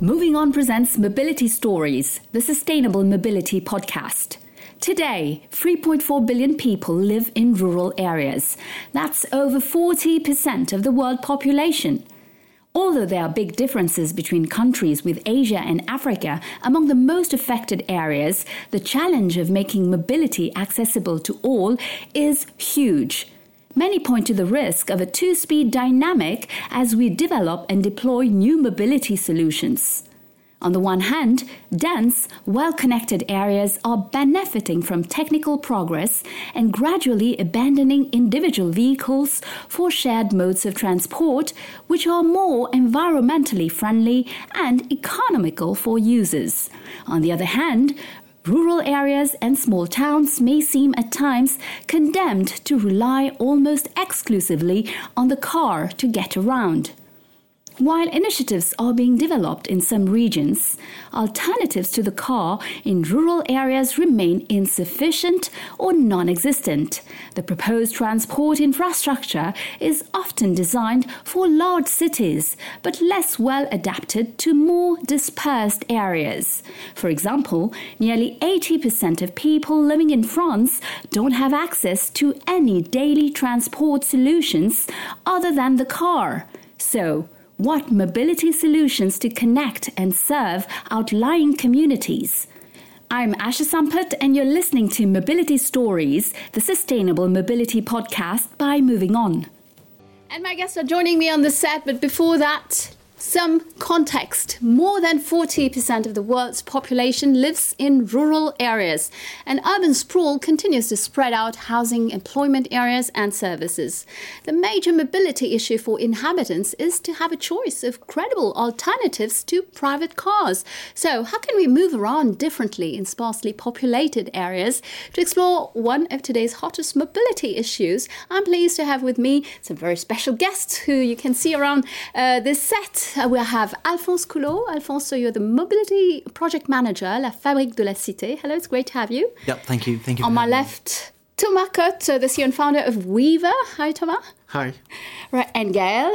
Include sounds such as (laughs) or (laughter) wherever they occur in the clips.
Moving On presents Mobility Stories, the Sustainable Mobility Podcast. Today, 3.4 billion people live in rural areas. That's over 40% of the world population. Although there are big differences between countries with Asia and Africa among the most affected areas, the challenge of making mobility accessible to all is huge. Many point to the risk of a two speed dynamic as we develop and deploy new mobility solutions. On the one hand, dense, well connected areas are benefiting from technical progress and gradually abandoning individual vehicles for shared modes of transport, which are more environmentally friendly and economical for users. On the other hand, Rural areas and small towns may seem at times condemned to rely almost exclusively on the car to get around. While initiatives are being developed in some regions, alternatives to the car in rural areas remain insufficient or non existent. The proposed transport infrastructure is often designed for large cities, but less well adapted to more dispersed areas. For example, nearly 80% of people living in France don't have access to any daily transport solutions other than the car. So, what mobility solutions to connect and serve outlying communities. I'm Asha Sampath, and you're listening to Mobility Stories, the sustainable mobility podcast by Moving On. And my guests are joining me on the set, but before that, some context more than 40% of the world's population lives in rural areas, and urban sprawl continues to spread out housing, employment areas, and services. The major mobility issue for inhabitants is to have a choice of credible alternatives to private cars. So, how can we move around differently in sparsely populated areas? To explore one of today's hottest mobility issues, I'm pleased to have with me some very special guests who you can see around uh, this set. Uh, we have Alphonse Coulot. Alphonse, so you're the mobility project manager, La Fabrique de la Cité. Hello, it's great to have you. Yep, thank you. Thank you. On my left, Thomas Côte, the CEO and founder of wever. Hi, Thomas. Hi. Right, and Gaël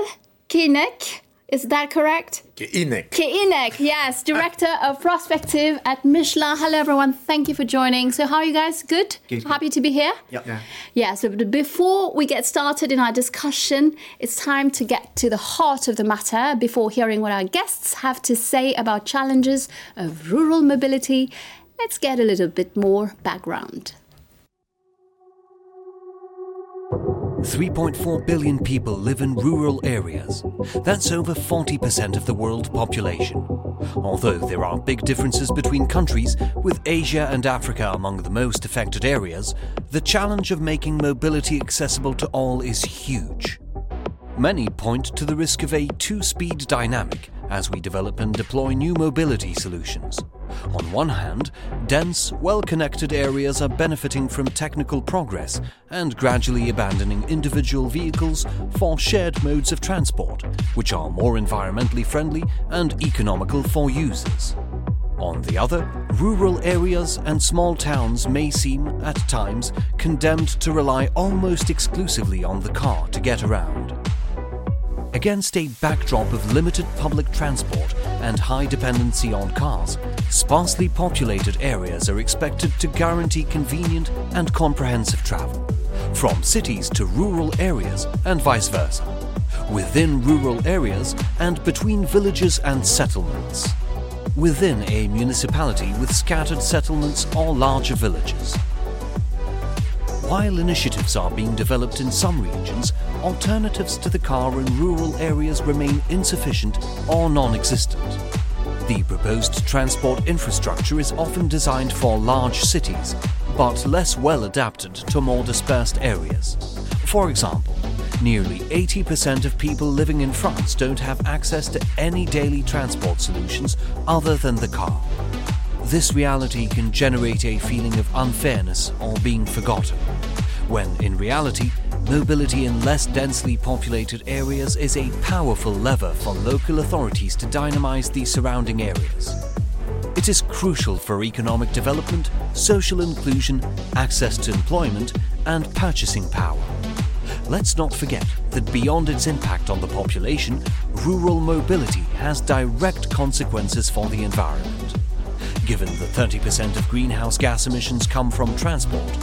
Queinnec, is that correct? Queinnec. Queinnec, yes, (laughs) Director of Prospective at Michelin. Hello, everyone. Thank you for joining. So, how are you guys? Good? Good. Happy to be here? Yep. Yeah. Yeah, so before we get started in our discussion, it's time to get to the heart of the matter before hearing what our guests have to say about challenges of rural mobility. Let's get a little bit more background. 3.4 billion people live in rural areas. That's over 40% of the world population. Although there are big differences between countries, with Asia and Africa among the most affected areas, the challenge of making mobility accessible to all is huge. Many point to the risk of a two speed dynamic as we develop and deploy new mobility solutions. On one hand, dense, well connected areas are benefiting from technical progress and gradually abandoning individual vehicles for shared modes of transport, which are more environmentally friendly and economical for users. On the other, rural areas and small towns may seem, at times, condemned to rely almost exclusively on the car to get around. Against a backdrop of limited public transport and high dependency on cars, sparsely populated areas are expected to guarantee convenient and comprehensive travel, from cities to rural areas and vice versa, within rural areas and between villages and settlements, within a municipality with scattered settlements or larger villages. While initiatives are being developed in some regions, alternatives to the car in rural areas remain insufficient or non existent. The proposed transport infrastructure is often designed for large cities, but less well adapted to more dispersed areas. For example, nearly 80% of people living in France don't have access to any daily transport solutions other than the car. This reality can generate a feeling of unfairness or being forgotten, when in reality, mobility in less densely populated areas is a powerful lever for local authorities to dynamize the surrounding areas. It is crucial for economic development, social inclusion, access to employment, and purchasing power. Let's not forget that beyond its impact on the population, rural mobility has direct consequences for the environment. Given that 30% of greenhouse gas emissions come from transport,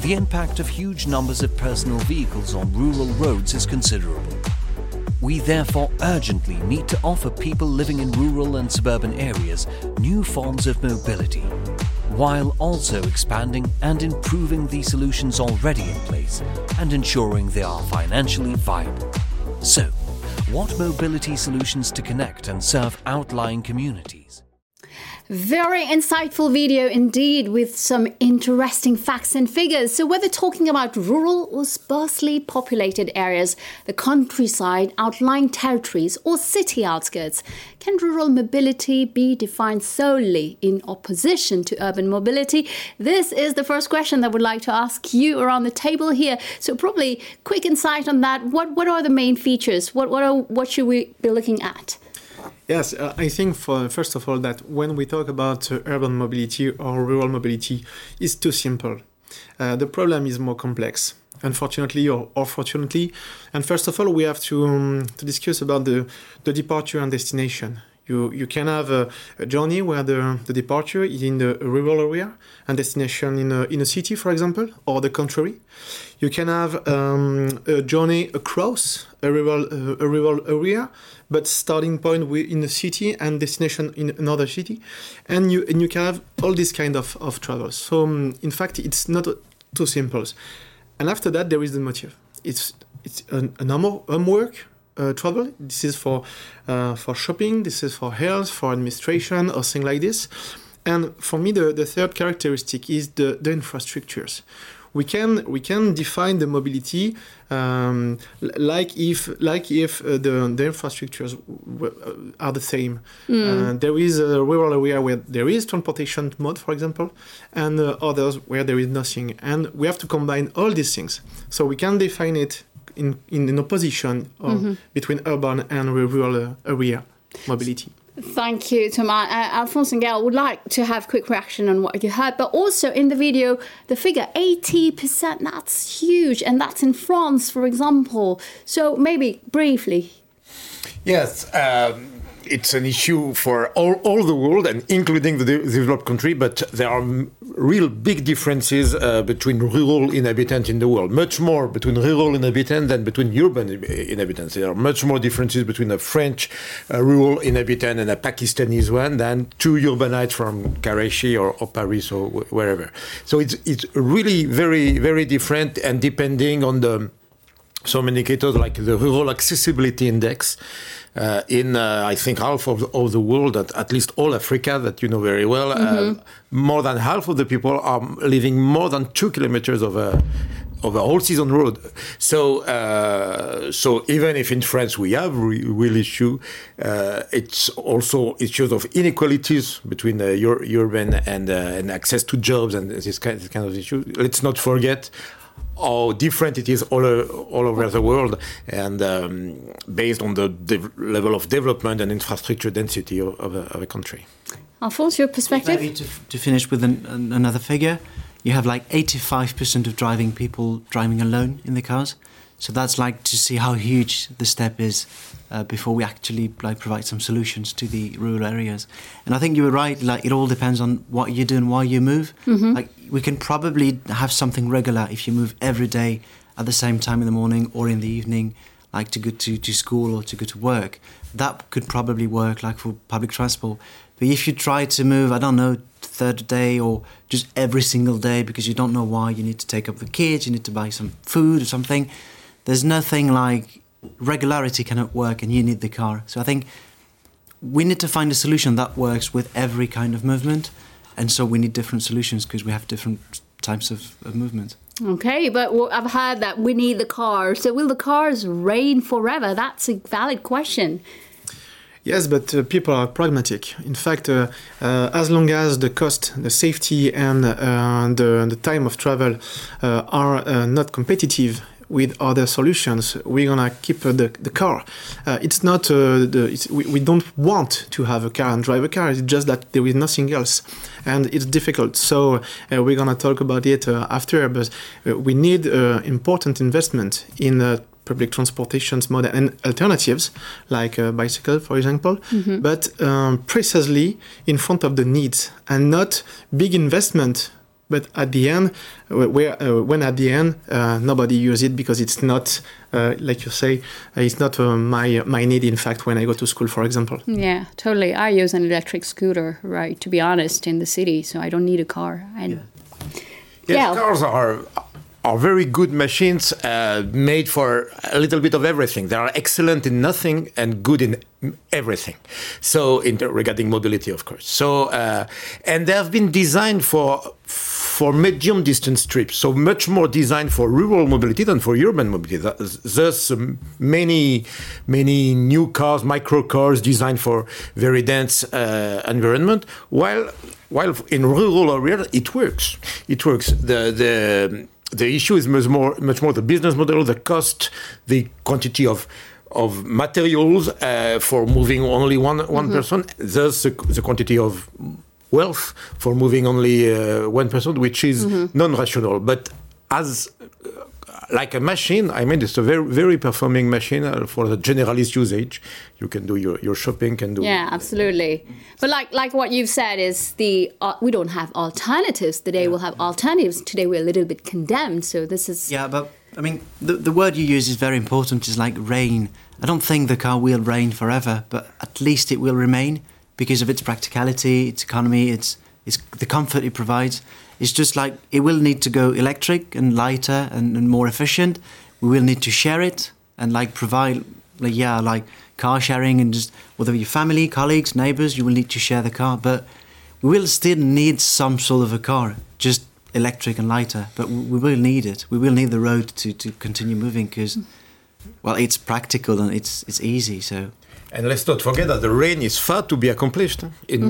the impact of huge numbers of personal vehicles on rural roads is considerable. We therefore urgently need to offer people living in rural and suburban areas new forms of mobility, while also expanding and improving the solutions already in place and ensuring they are financially viable. So, what mobility solutions to connect and serve outlying communities? Very insightful video indeed, with some interesting facts and figures. So, whether talking about rural or sparsely populated areas, the countryside, outlying territories, or city outskirts, can rural mobility be defined solely in opposition to urban mobility? This is the first question that I would like to ask you around the table here. So, probably quick insight on that. What what are the main features? What what are what should we be looking at? Yes, uh, I think for first of all that when we talk about uh, urban mobility or rural mobility, it's too simple. Uh, the problem is more complex, unfortunately or, or fortunately. And first of all, we have to um, to discuss about the the departure and destination. You, you can have a, a, journey where the, the departure is in the rural area and destination in a, in a city, for example, or the contrary. You can have um, a journey across a rural, uh, a rural area, but starting point in a city and destination in another city. And you, and you can have all these kind of, of travels. So, um, in fact, it's not too simple. And after that, there is the motive. It's, it's an, a normal homework uh, travel. This is for uh, for shopping. This is for health, for administration, or things like this. And for me, the, the third characteristic is the, the infrastructures. We can we can define the mobility um, like if like if uh, the, the infrastructures uh, are the same. Mm. there is a rural area where there is transportation mode, for example, and uh, others where there is nothing. And we have to combine all these things. So we can define it in, in an opposition mm-hmm. between urban and rural area mobility. Thank you, Thomas. Uh, Alphonse and Gaël would like to have quick reaction on what you heard, but also in the video, the figure 80%, that's huge, and that's in France, for example. So maybe briefly. Yes. Um, it's an issue for all, all the world and including the, de- developed country, but there are m- real big differences uh, between rural inhabitants in the world. Much more between rural inhabitants than between urban inhabitants. There are much more differences between a French uh, rural inhabitant and a Pakistanis one than two urbanites from Karachi or, or Paris or wherever. So it's it's really very very different and depending on the some indicators like the rural accessibility index uh, in uh, I think half of the, of the world, at, at, least all Africa that you know very well, mm-hmm. uh, more than half of the people are living more than two kilometers of a of a whole season road. So uh, so even if in France we have re- real issue, uh, it's also issues of inequalities between ur- urban and and access to jobs and this kind, this kind of issue. Let's not forget how different it is all, all over the world and um, based on the level of development and infrastructure density of, of, a, of a, country. Alphonse, your perspective? Maybe to, to finish with an, an, another figure, you have like 85% of driving people driving alone in the cars. So that's like to see how huge the step is uh, before we actually like provide some solutions to the rural areas. And I think you were right. Like it all depends on what you do and why you move. Mm-hmm. Like we can probably have something regular if you move every day at the same time in the morning or in the evening, like to go to, to school or to go to work. That could probably work like for public transport. But if you try to move, I don't know, third day or just every single day because you don't know why you need to take up the kids, you need to buy some food or something there's nothing like regularity cannot work and you need the car. So I think we need to find a solution that works with every kind of movement. And so we need different solutions because we have different types of, of movement. Okay, but I've heard that we need the car. So will the cars reign forever? That's a valid question. Yes, but uh, people are pragmatic. In fact, uh, uh, as long as the cost, the safety, and uh, the, the time of travel uh, are uh, not competitive with other solutions, we're gonna keep uh, the, the car. Uh, it's not uh, the it's, we, we don't want to have a car and drive a car. It's just that there is nothing else, and it's difficult. So uh, we're gonna talk about it uh, after. But we need uh, important investment in. Public transportations model and alternatives like a bicycle for example but um, precisely in front of the needs and not big investment but at the end where uh, when at the end uh, nobody use it because it's not uh, like you say uh, it's not uh, my my need in fact when i go to school for example Yeah, totally. I use an electric scooter, right, to be honest, in the city, so I don't need a car. And Yes, Yeah. cars are are very good machines uh, made for a little bit of everything. They are excellent in nothing and good in everything. So, in the, regarding mobility, of course. So, uh, and they have been designed for for medium distance trips. So much more designed for rural mobility than for urban mobility. Th- Thus, um, many many new cars, micro cars, designed for very dense uh, environment. While while in rural areas it works. It works. The the the issue is much more much more the business model, the cost, the quantity of of materials uh, for moving only one one person. Thus, the, the quantity of wealth for moving only uh, one person, which is non-rational. But as uh, like a machine, I mean, it's a very very performing machine uh, for the generalist usage. You can do your, your shopping, can do yeah, absolutely. But like like what you've said is the uh, we don't have alternatives. Today we'll have alternatives. Today we're a little bit condemned. So this is Yeah, but I mean, the, the word you use is very important. Is like reign. I don't think the car will reign forever, but at least it will remain because of its practicality, its economy, its its the comfort it provides. It's just like it will need to go electric and lighter and, and more efficient. We will need to share it and like provide like yeah like car sharing and just whether your family, colleagues, neighbors, you will need to share the car, but we will still need some sort of a car, just electric and lighter. But we will need it. We will need the road to, to continue moving because, well, it's practical and it's it's easy. So And let's not forget that the reign is far to be accomplished. In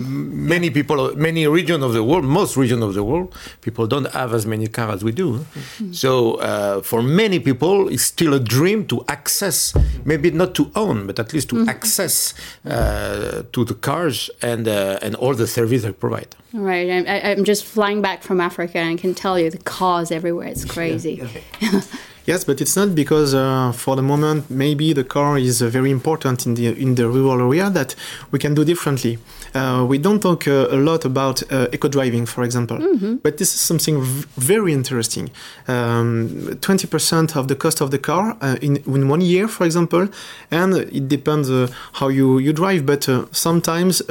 many people, many regions of the world, most regions of the world, people don't have as many cars as we do. So uh, for many people, it's still a dream to access, maybe not to own, but at least to access uh, to the cars and uh, and all the service they provide. right. I'm, I- I'm just flying back from Africa and can tell you the cars everywhere. It's crazy. (laughs) Yes, but it's not because uh, for the moment maybe the car is uh, very important in the in the rural area that we can do differently. Uh, we don't talk uh, a lot about uh, eco driving, for example, but this is something v- very interesting. Twenty percent of the cost of the car uh, in in one year, for example, and it depends uh, how you you drive, but uh, sometimes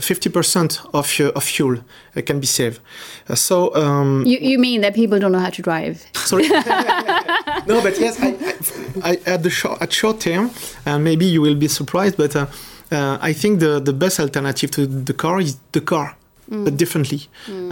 fifty percent of of fuel uh, can be saved. Uh, so. Um, You, you mean that people don't know how to drive? Sorry. (laughs) (laughs) no, but yes, I, I, I at the short, at short term, and maybe you will be surprised, but uh, uh, I think the the best alternative to the car is the car. But differently,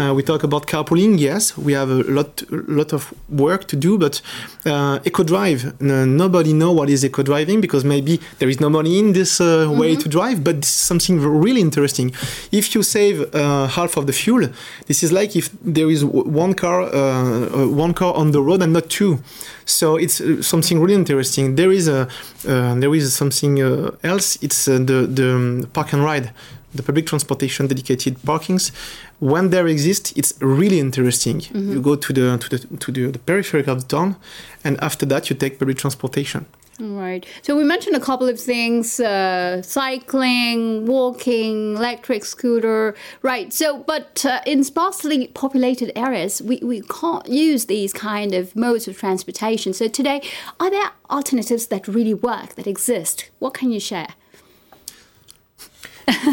uh, we talk about carpooling. Yes, we have a lot, lot of work to do. But uh, eco drive, n- nobody know what is eco driving because maybe there is no money in this uh, way to drive. But this is something really interesting. If you save uh, half of the fuel, this is like if there is w- one car, uh, uh, one car on the road and not two. So it's something really interesting. There is a, uh, there is something uh, else. It's uh, the the um, park and ride, the public transportation dedicated parkings. When there exists, it's really interesting. You go to the to the to the, the periphery of the town, and after that you take public transportation. Right. So we mentioned a couple of things: uh, cycling, walking, electric scooter. Right. So, but uh, in sparsely populated areas, we, we can't use these kind of modes of transportation. So today, are there alternatives that really work that exist? What can you share?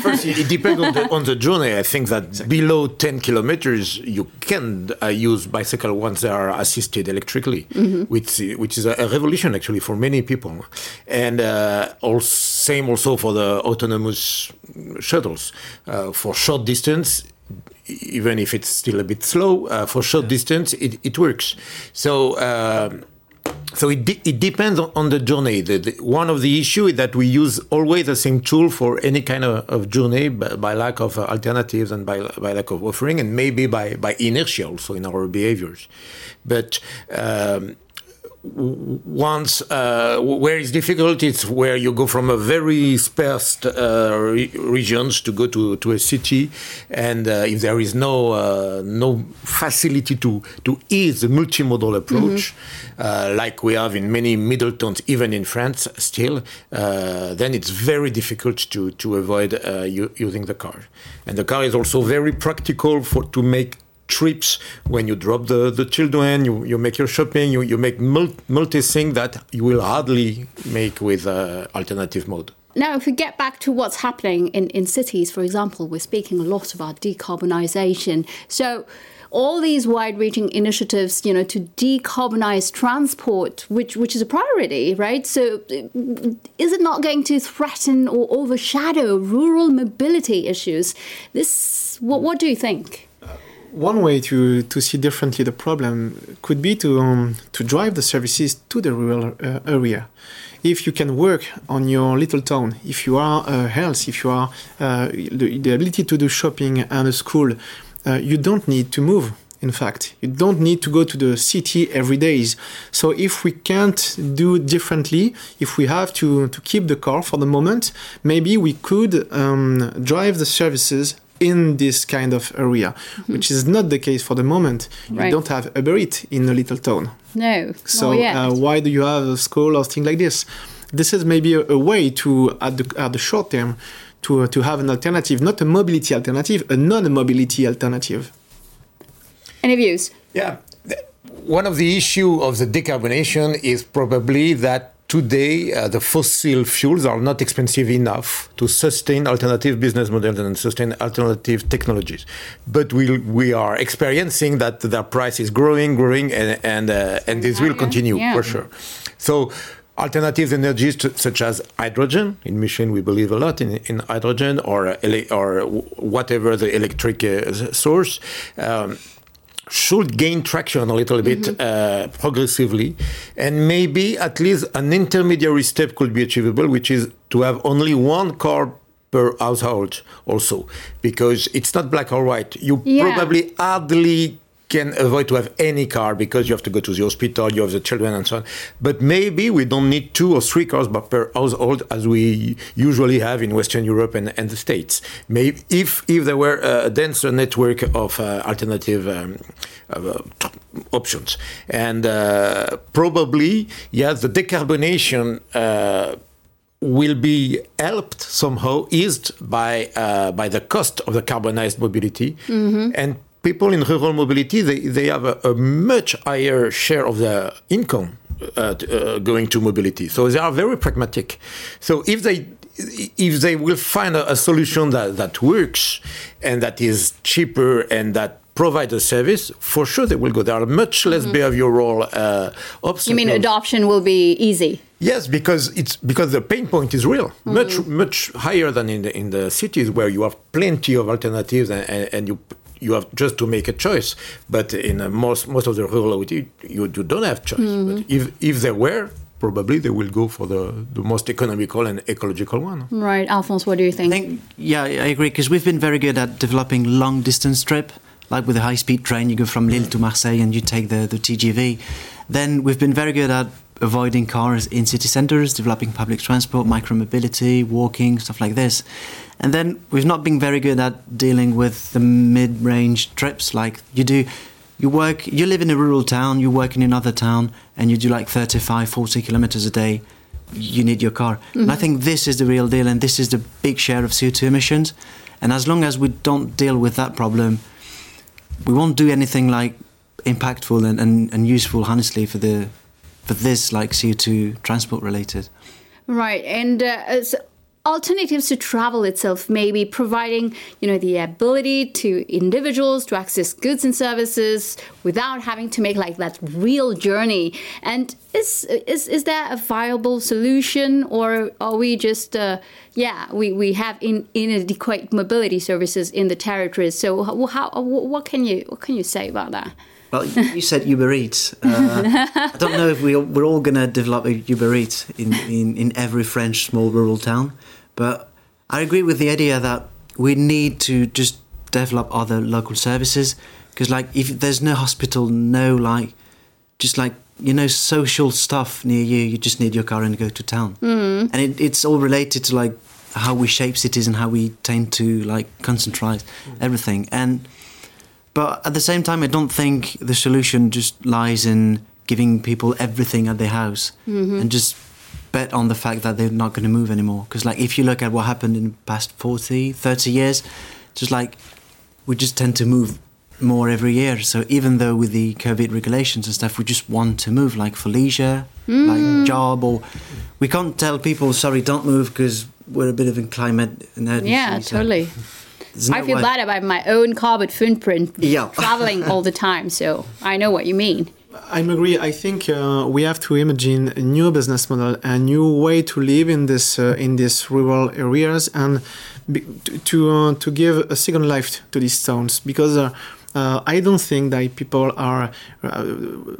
First, it depends on the, on the journey. I think that below 10 kilometers, you can uh, use bicycle once they are assisted electrically, which, which is a, a revolution actually for many people. And uh, also, same also for the autonomous shuttles. Uh, for short distance, even if it's still a bit slow, uh, for short distance, it, it works. So, um so it, de- it depends on, the journey. The, the, one of the issue is that we use always the same tool for any kind of, of journey by, by lack of uh, alternatives and by, by lack of offering, and maybe by, by inertia also in our behaviors. But um, once uh, where it's difficult, it's where you go from a very sparse uh, re regions to go to, to a city, and uh, if there is no uh, no facility to to ease the multimodal approach, mm -hmm. like we have in many middle towns, even in France, still, uh, then it's very difficult to to avoid using the car, and the car is also very practical for to make trips when you drop the, the children, you, you make your shopping, you, you make multi things that you will hardly make with uh, alternative mode. Now, if we get back to what's happening in, in cities, for example, we're speaking a lot about decarbonisation. So, all these wide-reaching initiatives, you know, to decarbonize transport, which which is a priority, right? So, is it not going to threaten or overshadow rural mobility issues? This, what, what do you think? One way to, to see differently the problem could be to, um, to drive the services to the rural uh, area. If you can work on your little town, if you are uh, health, if you are uh, the, the, ability to do shopping and a school, uh, you don't need to move. In fact, you don't need to go to the city every day. So if we can't do differently, if we have to, to keep the car for the moment, maybe we could um, drive the services in this kind of area, mm-hmm. which is not the case for the moment. You don't have Uber Eats in a little town. No. So uh, why do you have a school or things like this? This is maybe a, a way to at the, at the short term to uh, to have an alternative, not a mobility alternative, a non-mobility alternative. Any views? Yeah. One of the issue of the decarbonation is probably that today uh, the fossil fuels are not expensive enough to sustain alternative business models and sustain alternative technologies. But we we are experiencing that their price is growing, growing, and and uh, and this will continue yeah. for sure. So. Alternative energies such as hydrogen. In Michelin, we believe a lot in, in hydrogen or, or whatever the electric uh, source. Um, should gain traction a little bit mm-hmm. uh, progressively, and maybe at least an intermediary step could be achievable, which is to have only one car per household also because it's not black or white you yeah. probably hardly can avoid to have any car because you have to go to the hospital, you have the children and so on. But maybe we don't need two or three cars per household as we usually have in Western Europe and, and the States. Maybe if if there were a denser network of uh, alternative um, uh, options, and uh, probably yes, the decarbonation uh, will be helped somehow eased by uh, by the cost of the carbonized mobility mm-hmm. and people in rural mobility they, they have a, a much higher share of their income uh, uh, going to mobility. So they are very pragmatic. So if they if they will find a, a, solution that, that works and that is cheaper and that provides a service, for sure they will go. There are much less mm-hmm. behavioral uh, obstacles. You mean adoption will be easy? Yes, because it's because the pain point is real, mm-hmm. much much higher than in the in the cities where you have plenty of alternatives and, and, and you you have just to make a choice. But in uh, most most of the rural you, you, don't have choice. Mm-hmm. But if if there were, probably they will go for the, the most economical and ecological one. Right, Alphonse, what do you think? I think yeah, I agree because we've been very good at developing long distance trip, like with a high speed train. You go from Lille to Marseille and you take the the TGV. Then we've been very good at avoiding cars in city centres, developing public transport, micromobility, walking, stuff like this. And then we've not been very good at dealing with the mid-range trips. Like you do, you work, you live in a rural town, you work in another town, and you do like 35, 40 kilometers a day. You need your car. Mm-hmm. And I mm-hmm. think this is the real deal, and this is the big share of CO2 emissions. And as long as we don't deal with that problem, we won't do anything like impactful and, and, and useful, honestly, for the for this like CO2 transport related. Right, and uh, alternatives to travel itself maybe providing you know the ability to individuals to access goods and services without having to make like that real journey. And is is, is there a viable solution or are we just uh, yeah we, we have in, inadequate mobility services in the territories? So how, what can you what can you say about that well, you said Uber Eats. Uh, I don't know if we, we're all going to develop a Uber Eats in, in, in every French small rural town. But I agree with the idea that we need to just develop other local services because, like, if there's no hospital, no like, just like you know social stuff near you. You just need your car and go to town, mm. and it, it's all related to like how we shape cities and how we tend to like concentrate mm. everything. And but at the same time, I don't think the solution just lies in giving people everything at their house mm-hmm. and just bet on the fact that they're not going to move anymore. Because like if you look at what happened in the past 40, 30 years, just like we just tend to move more every year. So even though with the COVID regulations and stuff, we just want to move, like for leisure, mm. like job, or we can't tell people, sorry, don't move because we're a bit of a climate emergency. Yeah, totally. I feel way. bad about my own carbon footprint yeah. (laughs) traveling all the time, so I know what you mean. I agree. I think uh, we have to imagine a new business model, a new way to live in this uh, in these rural areas, and be, to uh, to give a second life to these towns because uh, I don't think that people are uh,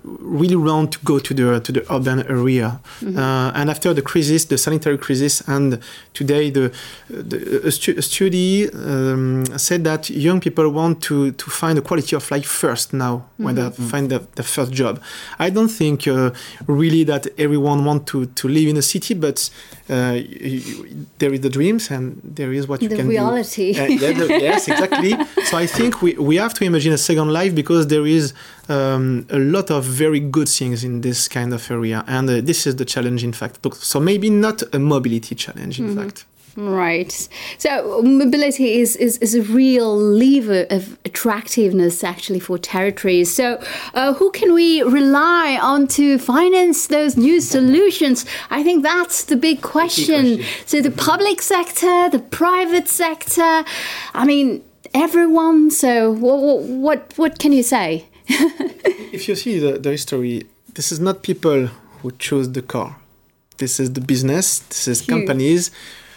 really want to go to the to the urban area. Mm-hmm. Uh, and after the crisis, the sanitary crisis, and today the, the a, stu- a study um, said that young people want to to find a quality of life first now mm-hmm. when they mm-hmm. find the, the, first job. I don't think uh, really that everyone want to to live in a city, but uh, there is the dreams and there is what you the can reality. do. Uh, yeah, the, (laughs) yes, exactly. so I think we, we have to imagine a second life because there is um, a lot of very good things in this kind of area, and uh, this is the challenge, in fact. So maybe not a mobility challenge, in mm-hmm. fact. Right. So mobility is, is, is a real lever of attractiveness actually for territories. So uh, who can we rely on to finance those new solutions? I think that's the big question. question. So the public sector, the private sector, I mean, everyone. So what, what, what can you say? (laughs) if you see the, the history, this is not people who chose the car. This is the business, this is companies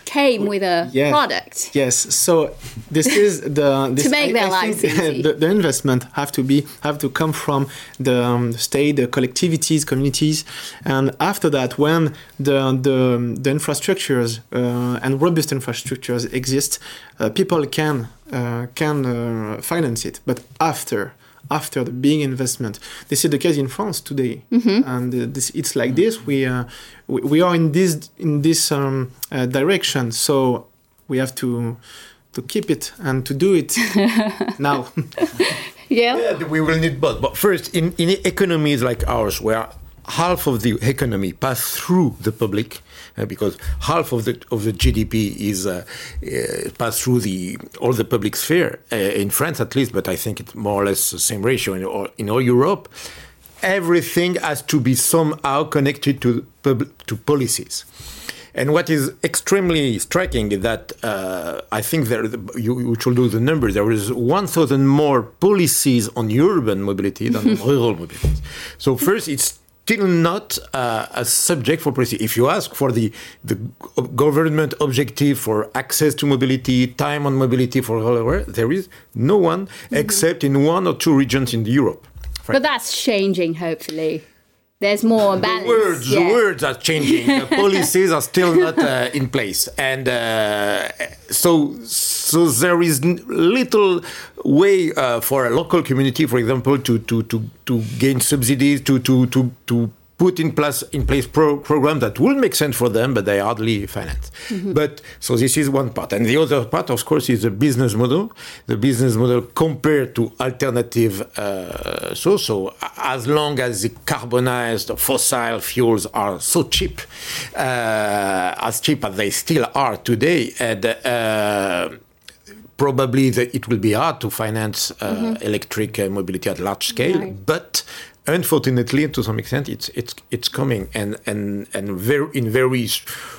came with a yeah. product. Yes. So this (laughs) is the this, to make I, their lives (laughs) easy. The, the, investment have to be have to come from the um, state, the collectivities, communities, and after that, when the the, the infrastructures uh, and robust infrastructures exist, uh, people can uh, can uh, finance it. But after after the big investment. This is the case in France today, mm-hmm. and uh, this, it's like this. We, uh, we, we are in this in this um, uh, direction, so we have to to keep it and to do it (laughs) now. (laughs) yeah. yeah. we will need both. But first, in in economies like ours, where half of the economy pass through the public because half of the of the GDP is uh, uh, passed through the all the public sphere uh, in France at least, but I think it's more or less the same ratio in all, in all Europe. Everything has to be somehow connected to to policies. And what is extremely striking is that uh, I think there, you, you, should do the numbers. There is 1,000 more policies on urban mobility than on (laughs) rural mobility. So first, it's still not uh, a subject for policy. If you ask for the, the government objective for access to mobility, time on mobility for all there is no one mm-hmm. except in one or two regions in Europe. But that's changing, hopefully. There's more balance. The words, yeah. the words are changing. the (laughs) policies are still not uh, in place, and uh, so so there is little way uh, for a local community, for example, to to to, to gain subsidies, to to to to put in place in place pro programs that would make sense for them, but they hardly finance. Mm -hmm. But so this is one part, and the other part, of course, is the business model. The business model compared to alternative uh, so so as long as the carbonized fossil fuels are so cheap, uh, as cheap as they still are today, and uh, probably the, it will be hard to finance uh, mm-hmm. electric uh, mobility at large scale, right. but unfortunately, to some extent, it's it's it's coming, and and and very in very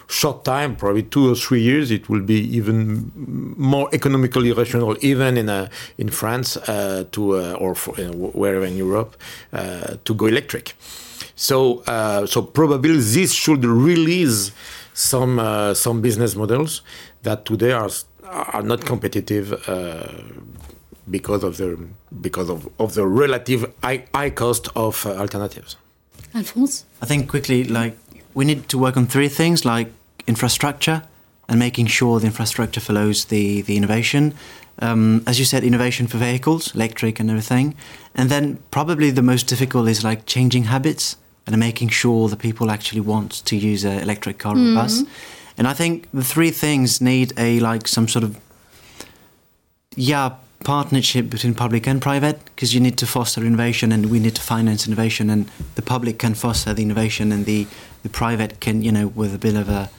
short time, probably two or three years, it will be even more economically rational, even in a, in France uh, to uh, or for, uh, wherever in Europe uh, to go electric. So uh, so probably this should release some some business models that today are are not competitive because of the because of, of the relative high, high cost of uh, alternatives. Alphonse, I think quickly, like we need to work on three things, like infrastructure and making sure the infrastructure follows the the innovation. Um, as you said, innovation for vehicles, electric and everything, and then probably the most difficult is like changing habits and making sure that people actually want to use an electric car or bus. And I think the three things need a like some sort of yeah partnership between public and private because you need to foster innovation and we need to finance innovation and the public can foster the innovation and the the private can you know with a bit of a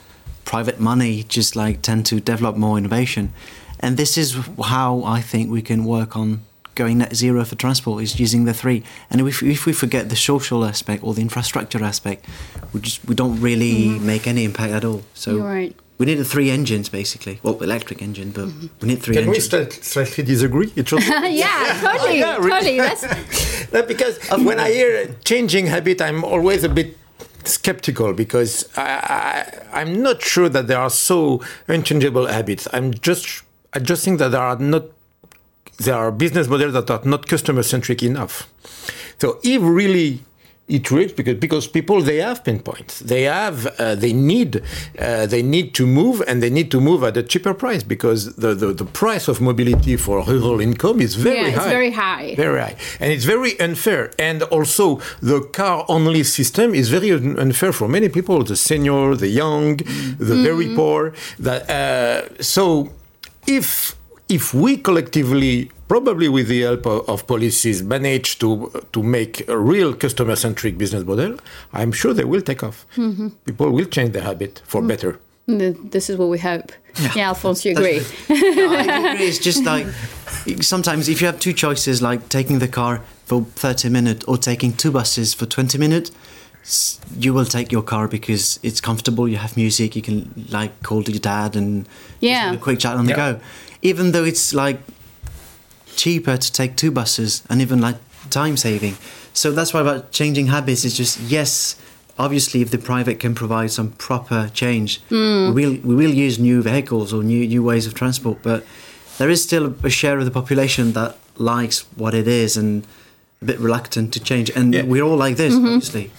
private money just like tend to develop more innovation. And this is how I think we can work on going net zero for transport is using the three and if, if we forget the social aspect or the infrastructure aspect we just we don't really make any impact at all so Mm-hmm. You're right. we need the three engines basically well electric engine but we need three Can we engines slight- slightly disagree? It should- (laughs) (laughs) yeah, totally, Yeah, really. totally. (laughs) That's No, because when I hear changing habit, I'm always a bit skeptical because I, I, I'm not sure that there are so unchangeable habits. I'm just I just think that there are not there are business models that are not customer centric enough. So if really it works because because people they have pain points they have uh, they need uh, they need to move and they need to move at a cheaper price because the, the, the price of mobility for rural income is very Yeah, high very high. very high and it's very unfair and also the car only system is very un- unfair for many people the senior the young the very Mm-hmm. poor that uh, so if if we collectively probably with the help of, of policies manage to to make a real customer centric business model i'm sure they will take off Mm-hmm. people will change their habit for Mm. better this is what we hope. Yeah, Alphonse, you agree? No, I agree. It's just (laughs) like sometimes if you have two choices, like taking the car for 30 minutes or taking two buses for 20 minutes, you will take your car because it's comfortable. You have music. You can like call to your dad and Yeah. have a quick chat on the go. Even though it's like cheaper to take two buses and even like time saving. So that's why about changing habits is just yes. Obviously, if the private can provide some proper change, hmm. we will we will use new vehicles or new new ways of transport. But there is still a share of the population that likes what it is and a bit reluctant to change. And Yeah. we're all like this, mm-hmm. obviously.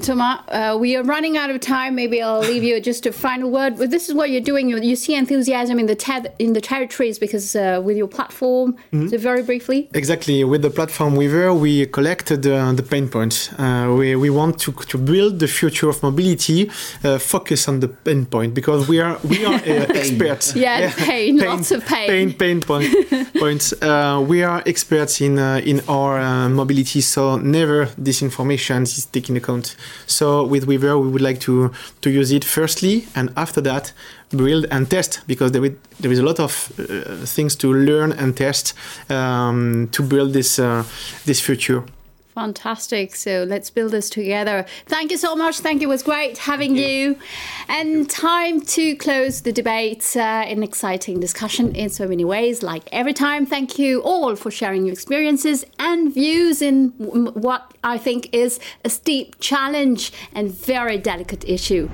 Thomas, uh, we are running out of time. Maybe I'll leave you just a final word. But this is what you're doing. You, you see enthusiasm in the ter- in the territories because uh, with your platform. So very briefly. Exactly. With the platform wever, we collected uh, the pain points. Uh, we, we want to, to build the future of mobility, uh, focus on the pain point because we are we are uh, (laughs) experts. Yeah, pain, lots of pain. Pain, pain point, (laughs) points. Uh, we are experts in uh, in our uh, mobility, so never disinformation is taken account. So with wever, we would like to to use it firstly, and after that, build and test because there, will, there is a lot of uh, things to learn and test um, to build this uh, this future. Fantastic. So let's build this together. Thank you so much. Thank you. It was great having you. And time to close the debate. Uh, an exciting discussion in so many ways. Like every time, thank you all for sharing your experiences and views in what I think is a steep challenge and very delicate issue.